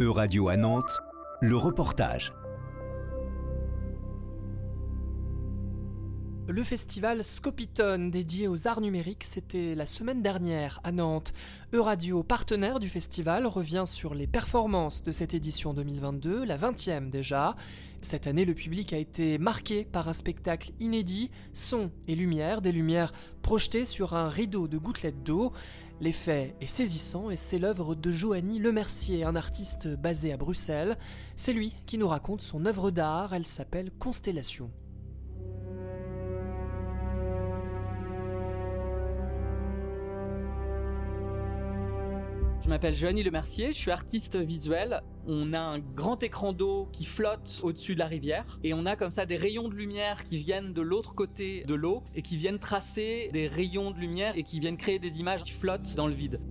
E-Radio à Nantes, le reportage. Le festival Scopiton dédié aux arts numériques, c'était la semaine dernière à Nantes. Euradio, partenaire du festival, revient sur les performances de cette édition 2022, la 20e déjà. Cette année, le public a été marqué par un spectacle inédit, son et lumière, des lumières projetées sur un rideau de gouttelettes d'eau. L'effet est saisissant et c'est l'œuvre de Joanny Lemercier, un artiste basé à Bruxelles. C'est lui qui nous raconte son œuvre d'art, elle s'appelle Constellation. Je m'appelle Johnny Lemercier, je suis artiste visuel. On a un grand écran d'eau qui flotte au-dessus de la rivière et on a comme ça des rayons de lumière qui viennent de l'autre côté de l'eau et qui viennent tracer des rayons de lumière et qui viennent créer des images qui flottent dans le vide.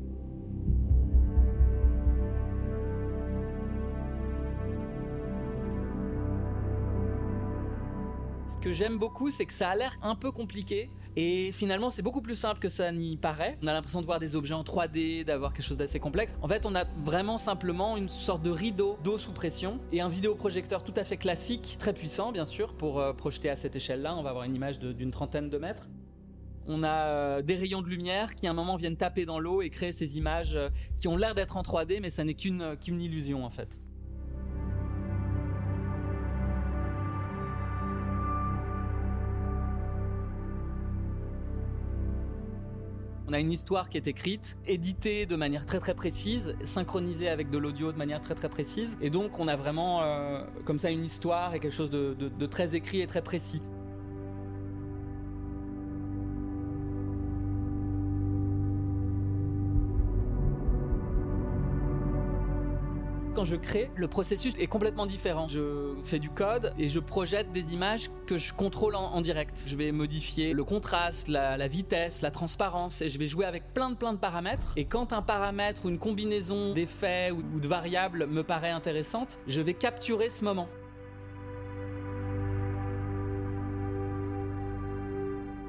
Ce que j'aime beaucoup, c'est que ça a l'air un peu compliqué. Et finalement, c'est beaucoup plus simple que ça n'y paraît. On a l'impression de voir des objets en 3D, d'avoir quelque chose d'assez complexe. En fait, on a vraiment simplement une sorte de rideau d'eau sous pression et un vidéoprojecteur tout à fait classique, très puissant bien sûr, pour euh, projeter à cette échelle-là. On va avoir une image d'une trentaine de mètres. On a euh, des rayons de lumière qui à un moment viennent taper dans l'eau et créer ces images euh, qui ont l'air d'être en 3D, mais ça n'est qu'une illusion en fait. On a une histoire qui est écrite, éditée de manière très très précise, synchronisée avec de l'audio de manière très très précise. Et donc on a vraiment euh, comme ça une histoire et quelque chose de très écrit et très précis. Quand je crée, le processus est complètement différent. Je fais du code et je projette des images que je contrôle en, direct. Je vais modifier le contraste, la, vitesse, la transparence et je vais jouer avec plein de paramètres. Et quand un paramètre ou une combinaison d'effets ou de variables me paraît intéressante, je vais capturer ce moment.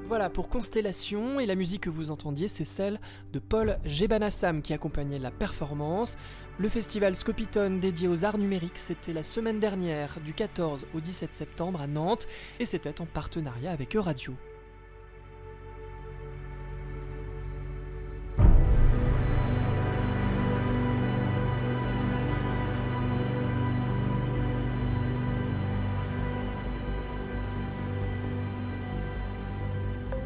Voilà pour Constellation, et la musique que vous entendiez, c'est celle de Paul Gebanassam qui accompagnait la performance. Le festival Scopiton dédié aux arts numériques, c'était la semaine dernière, du 14 au 17 septembre à Nantes, et c'était en partenariat avec Euradio.